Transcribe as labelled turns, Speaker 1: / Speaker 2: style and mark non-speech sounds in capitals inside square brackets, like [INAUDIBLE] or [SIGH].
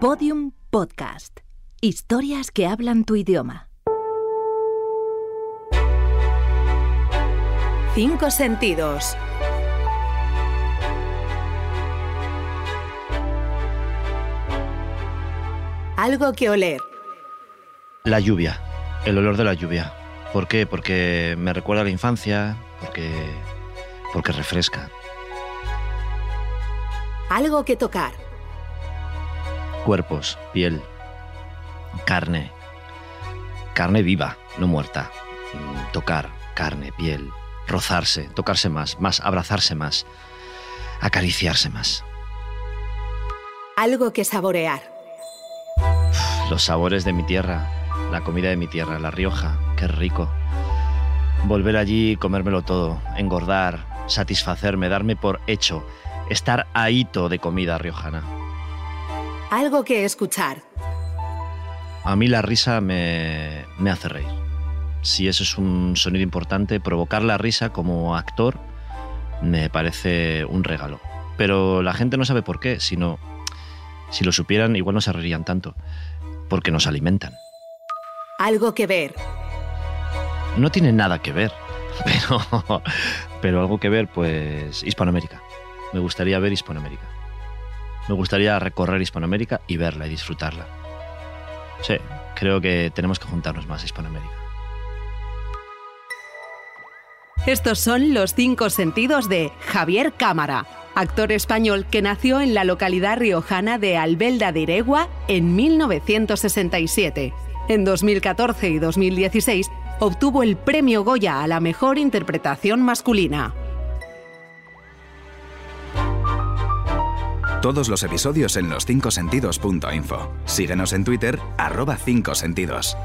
Speaker 1: Podium Podcast. Historias que hablan tu idioma. Cinco sentidos. Algo que oler.
Speaker 2: La lluvia, el olor de la lluvia. ¿Por qué? Porque me recuerda a la infancia, porque, porque refresca.
Speaker 1: Algo que tocar.
Speaker 2: Cuerpos, piel, carne. Carne viva, no muerta. Mm, Tocar, carne, piel, rozarse, tocarse más, más, abrazarse más, acariciarse más.
Speaker 1: Algo que saborear.
Speaker 2: Los sabores de mi tierra, la comida de mi tierra, La Rioja, qué rico. Volver allí comérmelo todo, engordar, satisfacerme, darme por hecho, estar ahito de comida riojana.
Speaker 1: Algo que escuchar.
Speaker 2: A mí la risa me, me hace reír. Si eso es un sonido importante, provocar la risa como actor me parece un regalo. Pero la gente no sabe por qué, sino si lo supieran igual no se reirían tanto, porque nos alimentan.
Speaker 1: Algo que ver.
Speaker 2: No tiene nada que ver, [LAUGHS] pero, pero algo que ver, pues Hispanoamérica. Me gustaría ver Hispanoamérica. Me gustaría recorrer Hispanoamérica y verla y disfrutarla. Sí, creo que tenemos que juntarnos más a Hispanoamérica.
Speaker 1: Estos son los cinco sentidos de Javier Cámara, actor español que nació en la localidad riojana de Albelda de Iregua en 1967. En 2014 y 2016 obtuvo el premio Goya a la mejor interpretación masculina.
Speaker 3: Todos los episodios en los 5sentidos.info. Síguenos en Twitter, arroba 5sentidos.